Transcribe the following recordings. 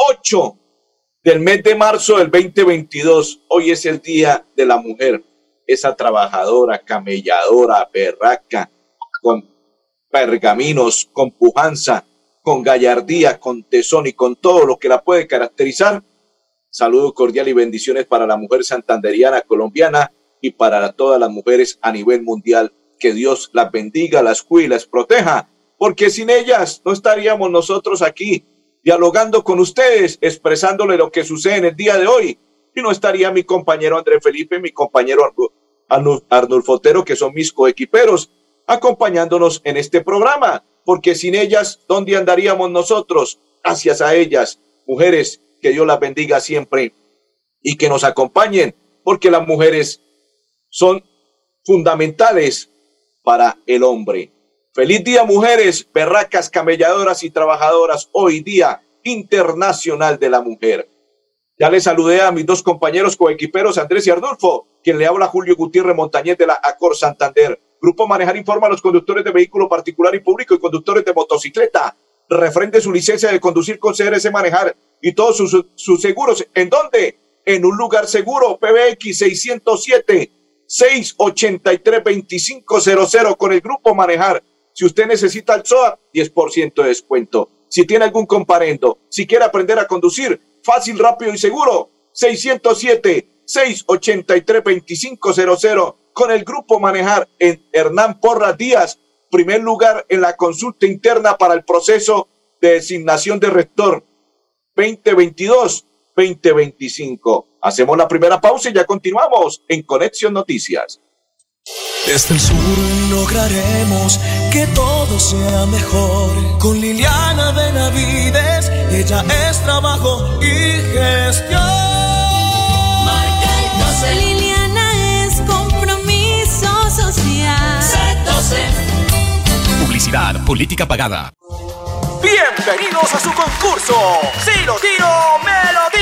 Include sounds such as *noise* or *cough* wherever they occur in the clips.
8 del mes de marzo del 2022. Hoy es el Día de la Mujer esa trabajadora, camelladora, berraca, con pergaminos, con pujanza, con gallardía, con tesón y con todo lo que la puede caracterizar. Saludo cordial y bendiciones para la mujer santanderiana colombiana y para todas las mujeres a nivel mundial. Que Dios las bendiga, las cuide y las proteja, porque sin ellas no estaríamos nosotros aquí dialogando con ustedes, expresándole lo que sucede en el día de hoy. Y no estaría mi compañero André Felipe, mi compañero Arnulfo Otero, que son mis coequiperos, acompañándonos en este programa, porque sin ellas, ¿dónde andaríamos nosotros? Gracias a ellas, mujeres, que Dios las bendiga siempre y que nos acompañen, porque las mujeres son fundamentales para el hombre. Feliz día, mujeres, berracas, camelladoras y trabajadoras, hoy día internacional de la mujer. Ya le saludé a mis dos compañeros coequiperos, Andrés y Arnulfo, quien le habla Julio Gutiérrez Montañez de la Acor Santander. Grupo Manejar informa a los conductores de vehículo particular y público y conductores de motocicleta. Refrende su licencia de conducir con CRS Manejar y todos sus, sus seguros. ¿En dónde? En un lugar seguro, PBX 607 683 2500 con el Grupo Manejar. Si usted necesita el SOA, 10% de descuento. Si tiene algún comparendo, si quiere aprender a conducir, fácil, rápido y seguro. 607-683-2500 con el grupo Manejar en Hernán Porras Díaz, primer lugar en la consulta interna para el proceso de designación de rector 2022-2025. Hacemos la primera pausa y ya continuamos en Conexión Noticias. Desde el sur lograremos que todo sea mejor. Con Liliana Benavides, ella es trabajo y gestión. Marca el Liliana es compromiso social. Publicidad, política pagada. Bienvenidos a su concurso. Si lo tiro, me lo tiro.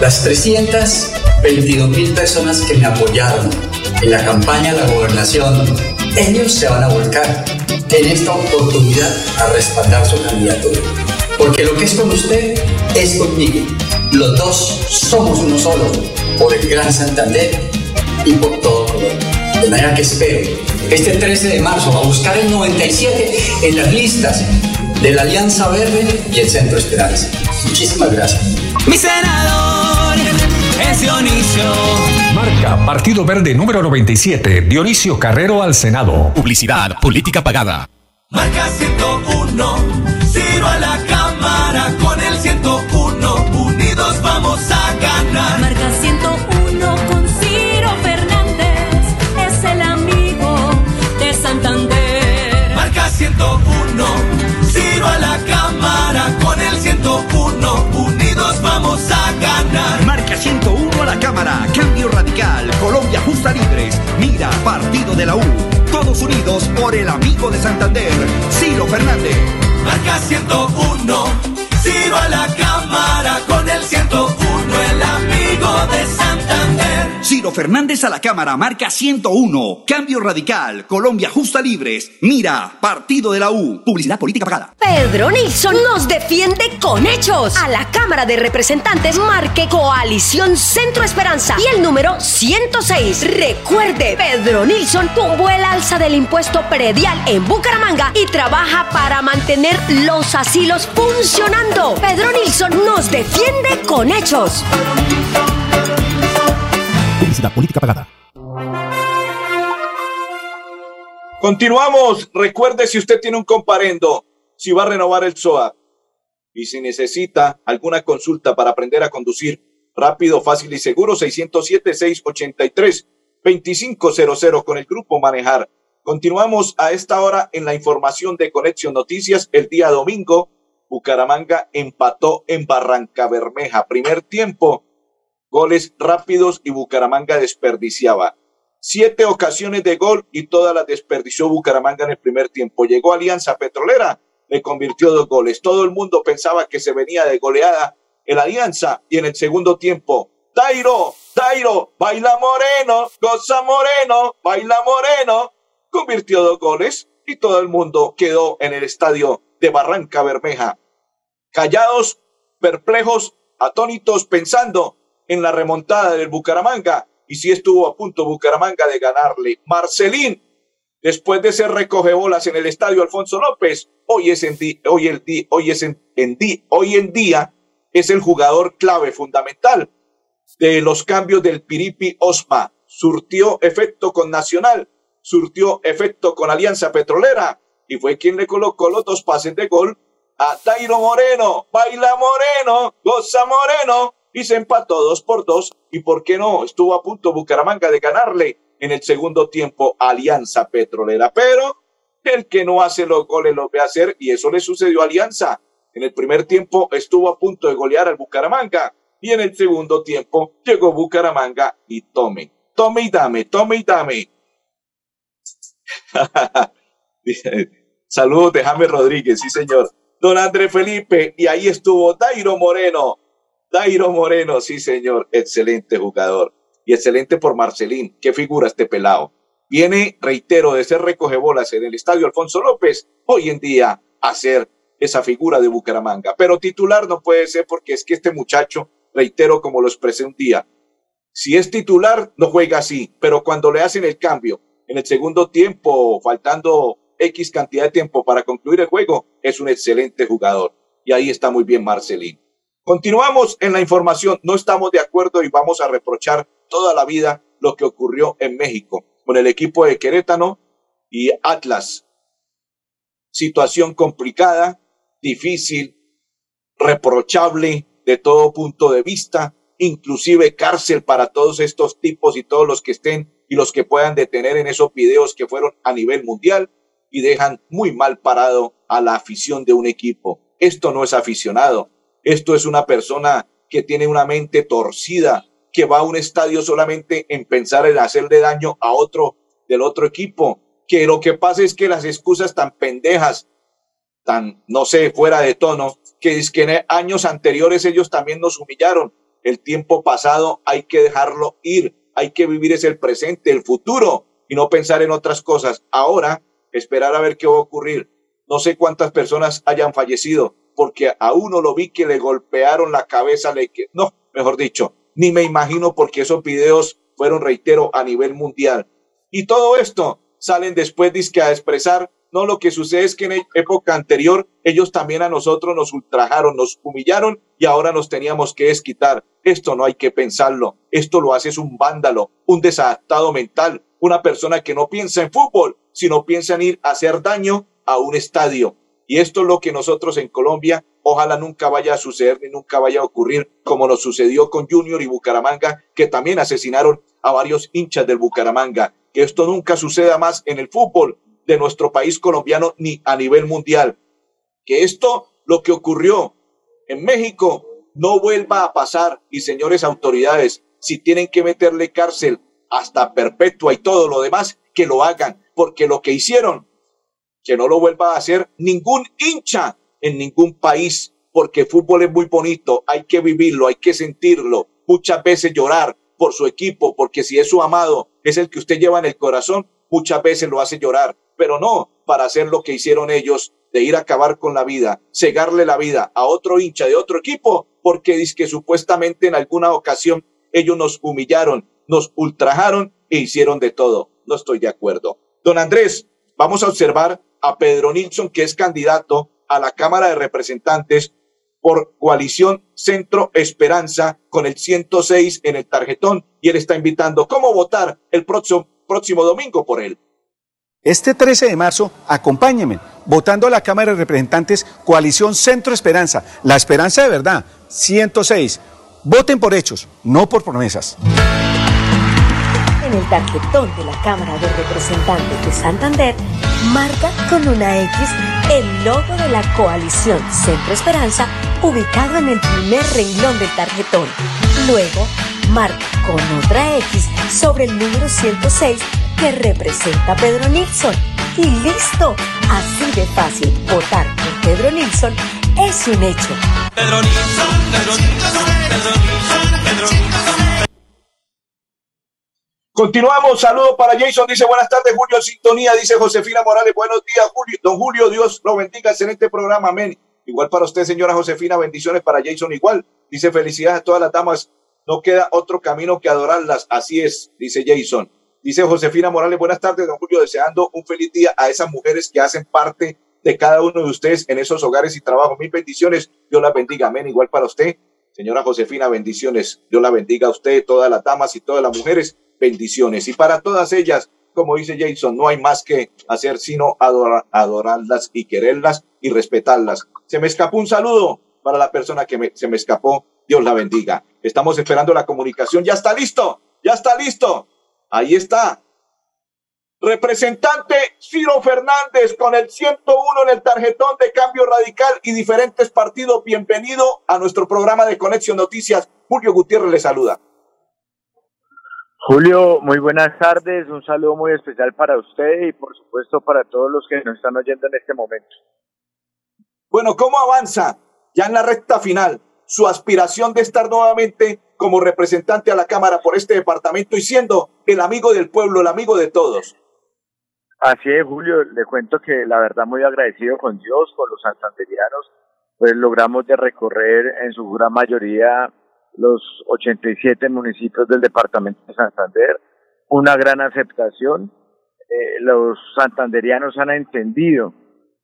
las 322 mil personas que me apoyaron en la campaña de la gobernación, ellos se van a volcar en esta oportunidad a respaldar su candidatura. Porque lo que es con usted es conmigo. Los dos somos uno solo, por el Gran Santander y por todo Colombia. De manera que espero este 13 de marzo a buscar el 97 en las listas de la Alianza Verde y el Centro Esperanza. Muchísimas gracias. Mi senador es Dionisio. Marca Partido Verde número 97, Dionisio Carrero al Senado. Publicidad, política pagada. Marca 101, Ciro a la cámara con el 101, unidos vamos a ganar. Marca 101 de la U. Todos unidos por el amigo de Santander, Ciro Fernández. Marca 101, Ciro a la cámara con el 101, Fernández a la Cámara, marca 101. Cambio Radical, Colombia Justa Libres. Mira, Partido de la U. Publicidad política pagada. Pedro Nilsson nos defiende con hechos. A la Cámara de Representantes marque Coalición Centro Esperanza y el número 106. Recuerde, Pedro Nilsson tuvo el alza del impuesto predial en Bucaramanga y trabaja para mantener los asilos funcionando. Pedro Nilsson nos defiende con hechos. Política pagada. Continuamos. Recuerde si usted tiene un comparendo, si va a renovar el SOA y si necesita alguna consulta para aprender a conducir rápido, fácil y seguro, 607-683-2500 con el grupo Manejar. Continuamos a esta hora en la información de Conexión Noticias. El día domingo, Bucaramanga empató en Barranca Bermeja. Primer tiempo, goles rápidos y Bucaramanga desperdiciaba. Siete ocasiones de gol y todas las desperdició Bucaramanga en el primer tiempo. Llegó Alianza Petrolera, le convirtió dos goles. Todo el mundo pensaba que se venía de goleada el Alianza y en el segundo tiempo, Tairo, Tairo, baila moreno, goza moreno, baila moreno, convirtió dos goles y todo el mundo quedó en el estadio de Barranca Bermeja. Callados, perplejos, atónitos, pensando en la remontada del Bucaramanga y si estuvo a punto Bucaramanga de ganarle. Marcelín, después de ser recogebolas en el estadio Alfonso López, hoy es en hoy el hoy es hoy en día es el jugador clave fundamental de los cambios del Piripi Osma. Surtió efecto con Nacional, surtió efecto con Alianza Petrolera y fue quien le colocó los dos pases de gol a Tairo Moreno. Baila Moreno, goza Moreno y se empató dos por dos. Y por qué no, estuvo a punto Bucaramanga de ganarle en el segundo tiempo Alianza Petrolera. Pero el que no hace los goles los ve hacer y eso le sucedió a Alianza. En el primer tiempo estuvo a punto de golear al Bucaramanga y en el segundo tiempo llegó Bucaramanga y tome, tome y dame, tome y dame. *laughs* Saludos de James Rodríguez, sí señor. Don André Felipe y ahí estuvo Dairo Moreno. Dairo Moreno, sí señor, excelente jugador. Y excelente por Marcelín, qué figura este pelado. Viene, reitero, de ser recogebolas en el estadio Alfonso López, hoy en día a ser esa figura de Bucaramanga. Pero titular no puede ser porque es que este muchacho, reitero como lo expresé un día, si es titular no juega así, pero cuando le hacen el cambio en el segundo tiempo, faltando X cantidad de tiempo para concluir el juego, es un excelente jugador. Y ahí está muy bien Marcelín. Continuamos en la información. No estamos de acuerdo y vamos a reprochar toda la vida lo que ocurrió en México con el equipo de Querétano y Atlas. Situación complicada, difícil, reprochable de todo punto de vista, inclusive cárcel para todos estos tipos y todos los que estén y los que puedan detener en esos videos que fueron a nivel mundial y dejan muy mal parado a la afición de un equipo. Esto no es aficionado, esto es una persona que tiene una mente torcida, que va a un estadio solamente en pensar en hacerle daño a otro del otro equipo, que lo que pasa es que las excusas tan pendejas, tan, no sé, fuera de tono, que es que en años anteriores ellos también nos humillaron. El tiempo pasado hay que dejarlo ir, hay que vivir es el presente, el futuro y no pensar en otras cosas. Ahora, esperar a ver qué va a ocurrir. No sé cuántas personas hayan fallecido, porque a uno lo vi que le golpearon la cabeza, le que no, mejor dicho, ni me imagino porque esos videos fueron, reitero, a nivel mundial. Y todo esto salen después disque a expresar, no, lo que sucede es que en época anterior ellos también a nosotros nos ultrajaron, nos humillaron y ahora nos teníamos que desquitar. Esto no hay que pensarlo, esto lo hace es un vándalo, un desadaptado mental, una persona que no piensa en fútbol, sino piensa en ir a hacer daño a un estadio. Y esto es lo que nosotros en Colombia ojalá nunca vaya a suceder ni nunca vaya a ocurrir como nos sucedió con Junior y Bucaramanga, que también asesinaron a varios hinchas del Bucaramanga. Que esto nunca suceda más en el fútbol de nuestro país colombiano ni a nivel mundial. Que esto, lo que ocurrió en México, no vuelva a pasar y señores autoridades, si tienen que meterle cárcel hasta perpetua y todo lo demás, que lo hagan, porque lo que hicieron, que no lo vuelva a hacer ningún hincha en ningún país, porque fútbol es muy bonito, hay que vivirlo, hay que sentirlo, muchas veces llorar por su equipo, porque si es su amado, es el que usted lleva en el corazón, muchas veces lo hace llorar, pero no para hacer lo que hicieron ellos de ir a acabar con la vida, cegarle la vida a otro hincha de otro equipo, porque dice que supuestamente en alguna ocasión ellos nos humillaron, nos ultrajaron e hicieron de todo. No estoy de acuerdo. Don Andrés, vamos a observar a Pedro Nilsson, que es candidato a la Cámara de Representantes por Coalición Centro Esperanza con el 106 en el tarjetón y él está invitando cómo votar el próximo, próximo domingo por él. Este 13 de marzo, acompáñenme, votando a la Cámara de Representantes Coalición Centro Esperanza, la esperanza de verdad, 106. Voten por hechos, no por promesas. El tarjetón de la Cámara de Representantes de Santander, marca con una X el logo de la coalición Centro Esperanza ubicado en el primer renglón del tarjetón. Luego, marca con otra X sobre el número 106 que representa a Pedro Nilsson. Y listo, así de fácil, votar por Pedro Nilsson es un hecho. Pedro Nilsson, Pedro Nilsson, Pedro Nilsson, Continuamos, saludo para Jason, dice buenas tardes, Julio Sintonía, dice Josefina Morales, buenos días, Julio, don Julio, Dios lo bendiga, excelente programa, amén. Igual para usted, señora Josefina, bendiciones para Jason, igual. Dice felicidades a todas las damas, no queda otro camino que adorarlas, así es, dice Jason. Dice Josefina Morales, buenas tardes, don Julio, deseando un feliz día a esas mujeres que hacen parte de cada uno de ustedes en esos hogares y trabajos. Mil bendiciones, Dios la bendiga, amén. Igual para usted, señora Josefina, bendiciones. Dios la bendiga a usted, todas las damas y todas las mujeres bendiciones. Y para todas ellas, como dice Jason, no hay más que hacer sino adorar, adorarlas y quererlas y respetarlas. Se me escapó un saludo para la persona que me- se me escapó. Dios la bendiga. Estamos esperando la comunicación. Ya está listo, ya está listo. Ahí está. Representante Ciro Fernández con el 101 en el tarjetón de cambio radical y diferentes partidos. Bienvenido a nuestro programa de Conexión Noticias. Julio Gutiérrez le saluda. Julio, muy buenas tardes, un saludo muy especial para usted y por supuesto para todos los que nos están oyendo en este momento. Bueno, ¿cómo avanza ya en la recta final su aspiración de estar nuevamente como representante a la Cámara por este departamento y siendo el amigo del pueblo, el amigo de todos? Así es, Julio, le cuento que la verdad muy agradecido con Dios, con los santanderianos, pues logramos de recorrer en su gran mayoría los 87 municipios del departamento de Santander, una gran aceptación. Eh, los santanderianos han entendido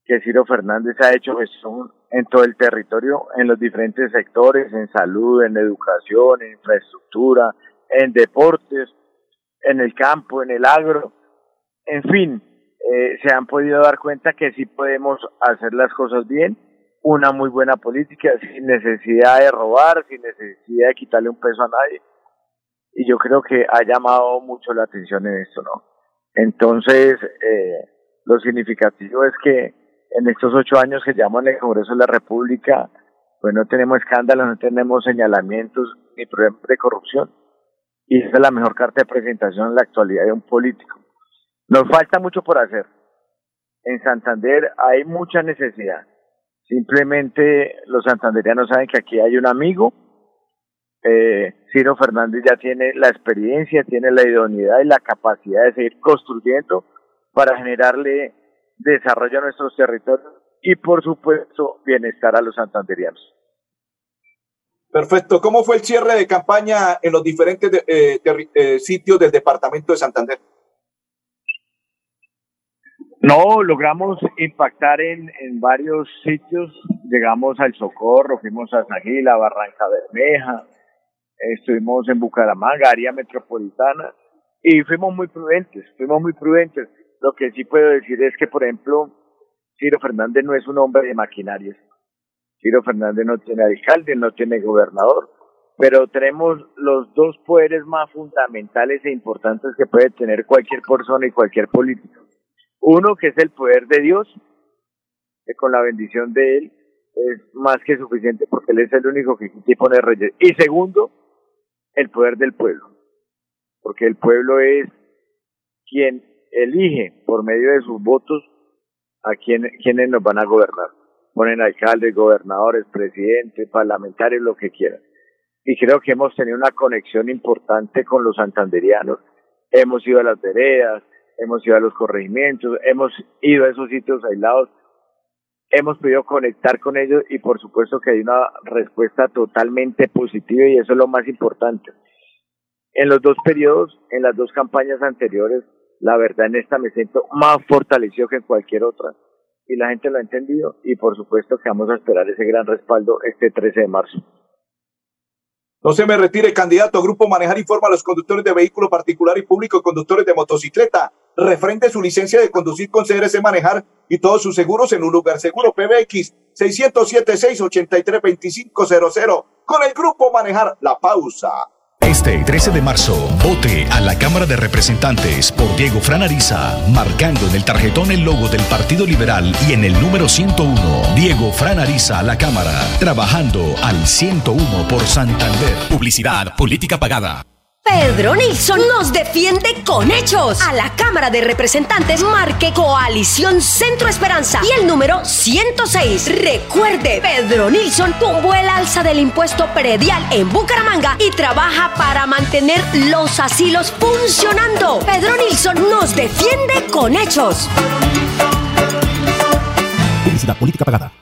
que Ciro Fernández ha hecho gestión en todo el territorio, en los diferentes sectores, en salud, en educación, en infraestructura, en deportes, en el campo, en el agro, en fin, eh, se han podido dar cuenta que sí podemos hacer las cosas bien, una muy buena política, sin necesidad de robar, sin necesidad de quitarle un peso a nadie. Y yo creo que ha llamado mucho la atención en esto, ¿no? Entonces, eh, lo significativo es que en estos ocho años que llevamos en el Congreso de la República, pues no tenemos escándalos, no tenemos señalamientos ni problemas de corrupción. Y esa es la mejor carta de presentación en la actualidad de un político. Nos falta mucho por hacer. En Santander hay mucha necesidad. Simplemente los santanderianos saben que aquí hay un amigo. Eh, Ciro Fernández ya tiene la experiencia, tiene la idoneidad y la capacidad de seguir construyendo para generarle desarrollo a nuestros territorios y, por supuesto, bienestar a los santanderianos. Perfecto. ¿Cómo fue el cierre de campaña en los diferentes eh, eh, sitios del departamento de Santander? No, logramos impactar en, en varios sitios. Llegamos al Socorro, fuimos a Sagila, Barranca Bermeja, estuvimos en Bucaramanga, área metropolitana, y fuimos muy prudentes, fuimos muy prudentes. Lo que sí puedo decir es que, por ejemplo, Ciro Fernández no es un hombre de maquinarias. Ciro Fernández no tiene alcalde, no tiene gobernador, pero tenemos los dos poderes más fundamentales e importantes que puede tener cualquier persona y cualquier político. Uno que es el poder de Dios, que con la bendición de Él es más que suficiente porque Él es el único que quita y pone reyes. Y segundo, el poder del pueblo, porque el pueblo es quien elige por medio de sus votos a quien, quienes nos van a gobernar. Ponen alcaldes, gobernadores, presidentes, parlamentarios, lo que quieran. Y creo que hemos tenido una conexión importante con los santanderianos. Hemos ido a las veredas, hemos ido a los corregimientos, hemos ido a esos sitios aislados, hemos podido conectar con ellos y por supuesto que hay una respuesta totalmente positiva y eso es lo más importante. En los dos periodos, en las dos campañas anteriores, la verdad en esta me siento más fortalecido que en cualquier otra, y la gente lo ha entendido y por supuesto que vamos a esperar ese gran respaldo este 13 de marzo. No se me retire, candidato. Grupo Manejar informa a los conductores de vehículo particular y público conductores de motocicleta. Refrende su licencia de conducir con CRC Manejar y todos sus seguros en un lugar seguro. PBX 607-683-2500. Con el Grupo Manejar. La pausa. Este 13 de marzo, vote a la Cámara de Representantes por Diego Franariza, marcando en el tarjetón el logo del Partido Liberal y en el número 101, Diego Franariza a la Cámara, trabajando al 101 por Santander. Publicidad, política pagada. Pedro Nilsson nos defiende con hechos. A la Cámara de Representantes marque Coalición Centro Esperanza y el número 106. Recuerde, Pedro Nilsson tuvo el alza del impuesto predial en Bucaramanga y trabaja para mantener los asilos funcionando. Pedro Nilsson nos defiende con hechos. Publicidad política pagada.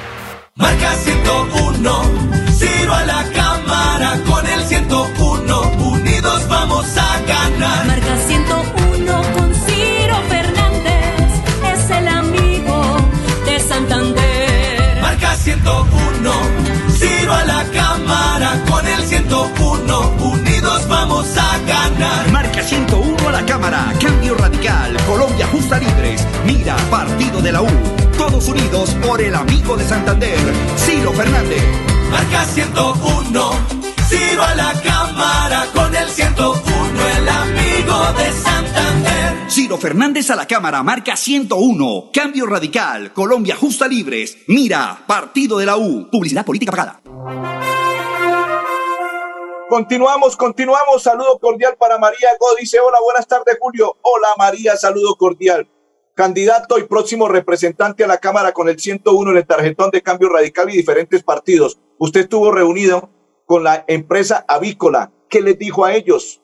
Marca 101, Ciro a la cámara con el 101, unidos vamos a ganar. Marca 101 con Ciro Fernández, es el amigo de Santander. Marca 101, Ciro a la cámara con el 101, unidos vamos a ganar. Marca 101 a la Cámara, Cambio Radical, Colombia Justa Libres, Mira, Partido de la U. Unidos por el amigo de Santander, Ciro Fernández. Marca 101, Ciro a la cámara con el 101, el amigo de Santander. Ciro Fernández a la Cámara, marca 101. Cambio Radical, Colombia Justa Libres. Mira, Partido de la U. Publicidad política pagada. Continuamos, continuamos. Saludo cordial para María Go. Dice, hola, buenas tardes, Julio. Hola, María, saludo cordial. Candidato y próximo representante a la Cámara con el 101 en el tarjetón de cambio radical y diferentes partidos. Usted estuvo reunido con la empresa avícola. ¿Qué les dijo a ellos?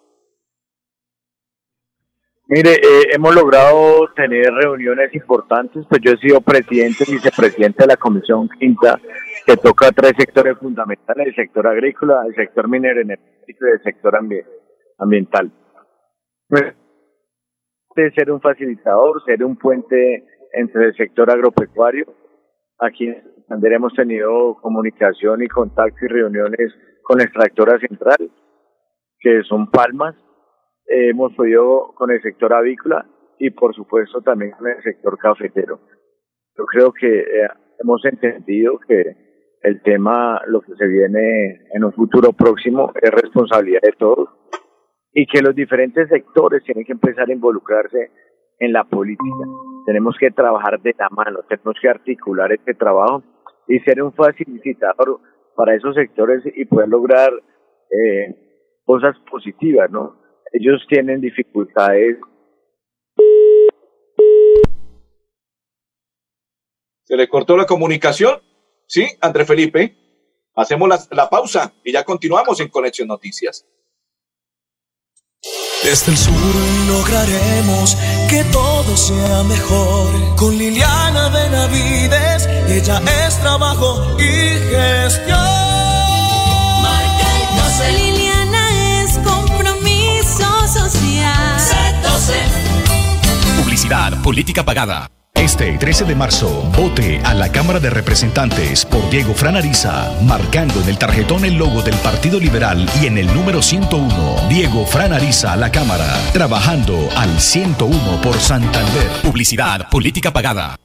Mire, eh, hemos logrado tener reuniones importantes, pues yo he sido presidente y vicepresidente de la Comisión Quinta, que toca tres sectores fundamentales, el sector agrícola, el sector minero energético y el sector ambi- ambiental. Pues, de ser un facilitador, ser un puente entre el sector agropecuario. Aquí en Santander hemos tenido comunicación y contacto y reuniones con la extractora central, que son Palmas, eh, hemos podido con el sector avícola y por supuesto también con el sector cafetero. Yo creo que eh, hemos entendido que el tema, lo que se viene en un futuro próximo, es responsabilidad de todos y que los diferentes sectores tienen que empezar a involucrarse en la política. Tenemos que trabajar de la mano, tenemos que articular este trabajo y ser un facilitador para esos sectores y poder lograr eh, cosas positivas, ¿no? Ellos tienen dificultades ¿Se le cortó la comunicación? Sí, André Felipe. Hacemos la, la pausa y ya continuamos en Conexión Noticias. Desde el sur lograremos que todo sea mejor. Con Liliana Benavides, ella es trabajo y gestión. Marca el 12. Liliana es compromiso social. Publicidad, política pagada. Este 13 de marzo, vote a la Cámara de Representantes por Diego Franariza, marcando en el tarjetón el logo del Partido Liberal y en el número 101, Diego Franariza a la Cámara, trabajando al 101 por Santander. Publicidad, política pagada.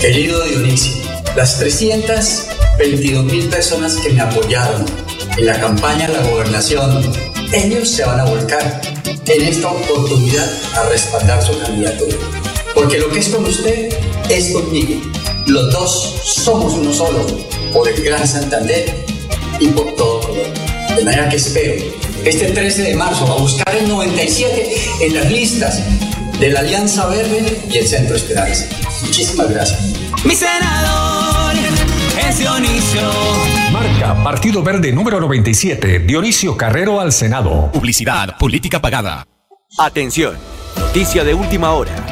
Querido Dionisio, las 322 mil personas que me apoyaron en la campaña de la gobernación, ellos se van a volcar en esta oportunidad a respaldar su candidatura. Porque lo que es con usted es conmigo. Los dos somos uno solo, por el Gran Santander y por todo Colombia. De manera que espero este 13 de marzo a buscar el 97 en las listas de la Alianza Verde y el Centro Esperanza. Muchísimas gracias. Mi senador. es Dionisio. Marca Partido Verde número 97, Dionisio Carrero al Senado. Publicidad, política pagada. Atención, noticia de última hora.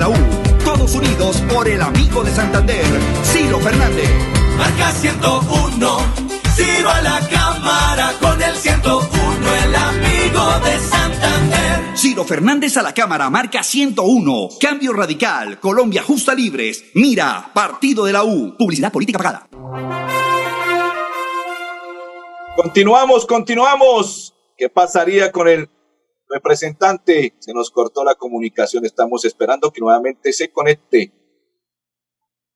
la U. Todos unidos por el amigo de Santander, Ciro Fernández. Marca 101, Ciro a la cámara con el 101, el amigo de Santander. Ciro Fernández a la Cámara, marca 101. Cambio Radical, Colombia Justa Libres, Mira, Partido de la U. Publicidad política pagada. Continuamos, continuamos. ¿Qué pasaría con el representante? Se nos cortó la comunicación. Estamos esperando que nuevamente se conecte.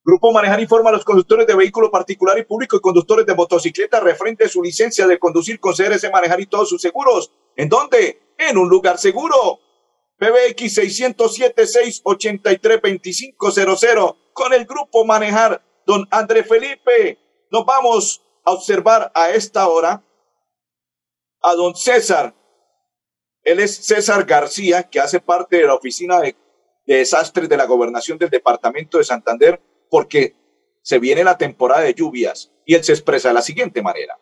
Grupo Manejar informa a los conductores de vehículo particular y público y conductores de motocicleta referente a su licencia de conducir con CRS Manejar y todos sus seguros. ¿En dónde? En un lugar seguro. PBX 607-683-2500 con el Grupo Manejar. Don André Felipe, nos vamos a observar a esta hora a don César. Él es César García, que hace parte de la Oficina de, de Desastres de la Gobernación del Departamento de Santander, porque se viene la temporada de lluvias y él se expresa de la siguiente manera.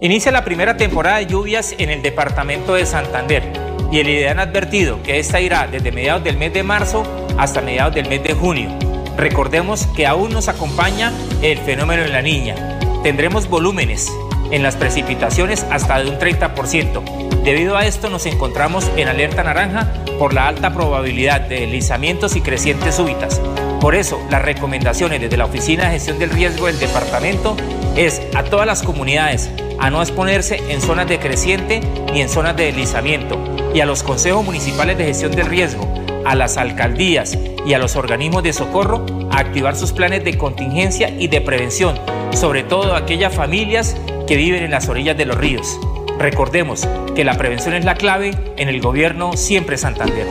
Inicia la primera temporada de lluvias en el departamento de Santander y el IDEAN ha advertido que esta irá desde mediados del mes de marzo hasta mediados del mes de junio. Recordemos que aún nos acompaña el fenómeno de la niña. Tendremos volúmenes en las precipitaciones hasta de un 30%. Debido a esto nos encontramos en alerta naranja por la alta probabilidad de deslizamientos y crecientes súbitas. Por eso, las recomendaciones desde la Oficina de Gestión del Riesgo del Departamento es a todas las comunidades a no exponerse en zonas de creciente ni en zonas de deslizamiento y a los consejos municipales de gestión del riesgo, a las alcaldías y a los organismos de socorro a activar sus planes de contingencia y de prevención, sobre todo aquellas familias que viven en las orillas de los ríos. Recordemos que la prevención es la clave en el gobierno siempre Santander.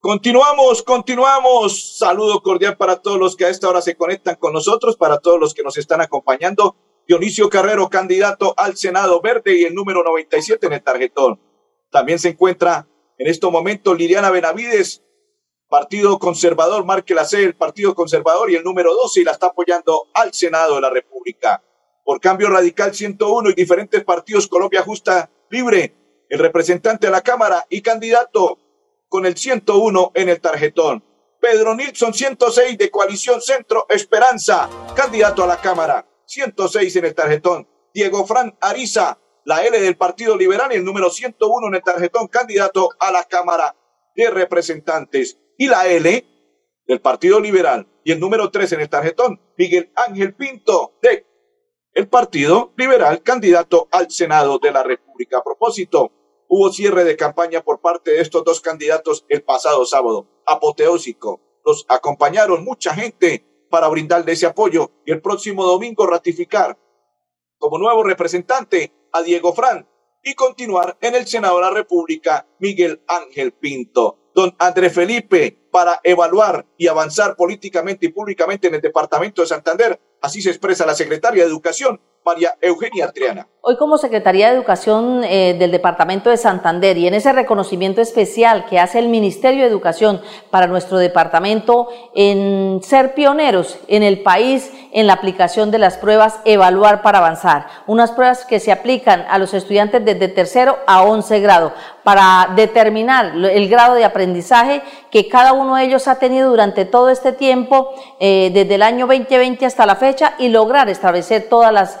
Continuamos, continuamos. Saludo cordial para todos los que a esta hora se conectan con nosotros, para todos los que nos están acompañando. Dionisio Carrero, candidato al Senado Verde y el número 97 en el tarjetón. También se encuentra en estos momentos Liliana Benavides, Partido Conservador, marque la C, el Partido Conservador y el número 12 y la está apoyando al Senado de la República. Por Cambio Radical 101 y diferentes partidos Colombia Justa Libre, el representante de la Cámara y candidato con el 101 en el tarjetón. Pedro Nilsson 106 de Coalición Centro Esperanza, candidato a la Cámara, 106 en el tarjetón. Diego Fran Ariza, la L del Partido Liberal y el número 101 en el tarjetón, candidato a la Cámara de Representantes. Y la L del Partido Liberal y el número 3 en el tarjetón, Miguel Ángel Pinto de el Partido Liberal, candidato al Senado de la República. A propósito, hubo cierre de campaña por parte de estos dos candidatos el pasado sábado, apoteósico. Los acompañaron mucha gente para brindarle ese apoyo y el próximo domingo ratificar como nuevo representante a Diego Fran y continuar en el Senado de la República Miguel Ángel Pinto. Don André Felipe, para evaluar y avanzar políticamente y públicamente en el departamento de Santander, así se expresa la secretaria de Educación, María Eugenia Triana. Hoy como Secretaría de Educación eh, del Departamento de Santander y en ese reconocimiento especial que hace el Ministerio de Educación para nuestro departamento en ser pioneros en el país en la aplicación de las pruebas Evaluar para Avanzar, unas pruebas que se aplican a los estudiantes desde tercero a once grado para determinar el grado de aprendizaje que cada uno de ellos ha tenido durante todo este tiempo, eh, desde el año 2020 hasta la fecha, y lograr establecer todas las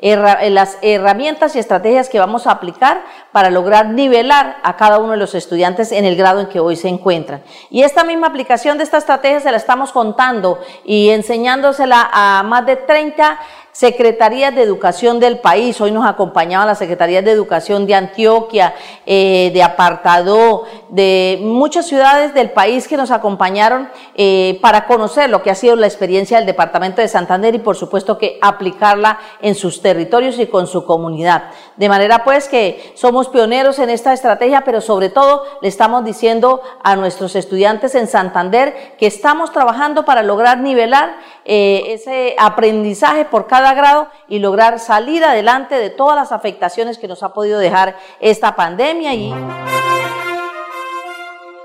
las herramientas y estrategias que vamos a aplicar para lograr nivelar a cada uno de los estudiantes en el grado en que hoy se encuentran. Y esta misma aplicación de esta estrategia se la estamos contando y enseñándosela a más de 30 secretarías de educación del país. Hoy nos acompañaban las secretarías de educación de Antioquia, eh, de Apartado, de muchas ciudades del país que nos acompañaron eh, para conocer lo que ha sido la experiencia del departamento de Santander y por supuesto que aplicarla en sus territorios y con su comunidad. De manera pues que somos pioneros en esta estrategia, pero sobre todo le estamos diciendo a nuestros estudiantes en Santander que estamos trabajando para lograr nivelar eh, ese aprendizaje por cada grado y lograr salir adelante de todas las afectaciones que nos ha podido dejar esta pandemia. Y...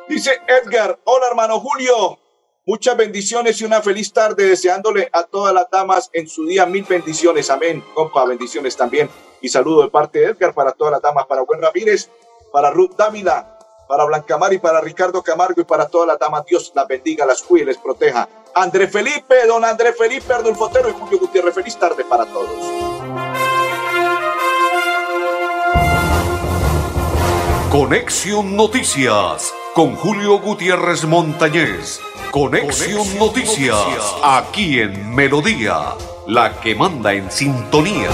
Dice Edgar, hola hermano Julio, muchas bendiciones y una feliz tarde deseándole a todas las damas en su día mil bendiciones, amén, compa, bendiciones también y saludo de parte de Edgar para todas las damas, para Buen Ramírez, para Ruth Dávila, para Blanca y para Ricardo Camargo y para todas las damas, Dios las bendiga, las cuide, les proteja. André Felipe, don André Felipe, Ardulfo Fotero y Julio Gutiérrez, feliz tarde para todos. Conexión Noticias con Julio Gutiérrez Montañez. Conexión, Noticias, aquí en Melodía, la que manda en sintonía.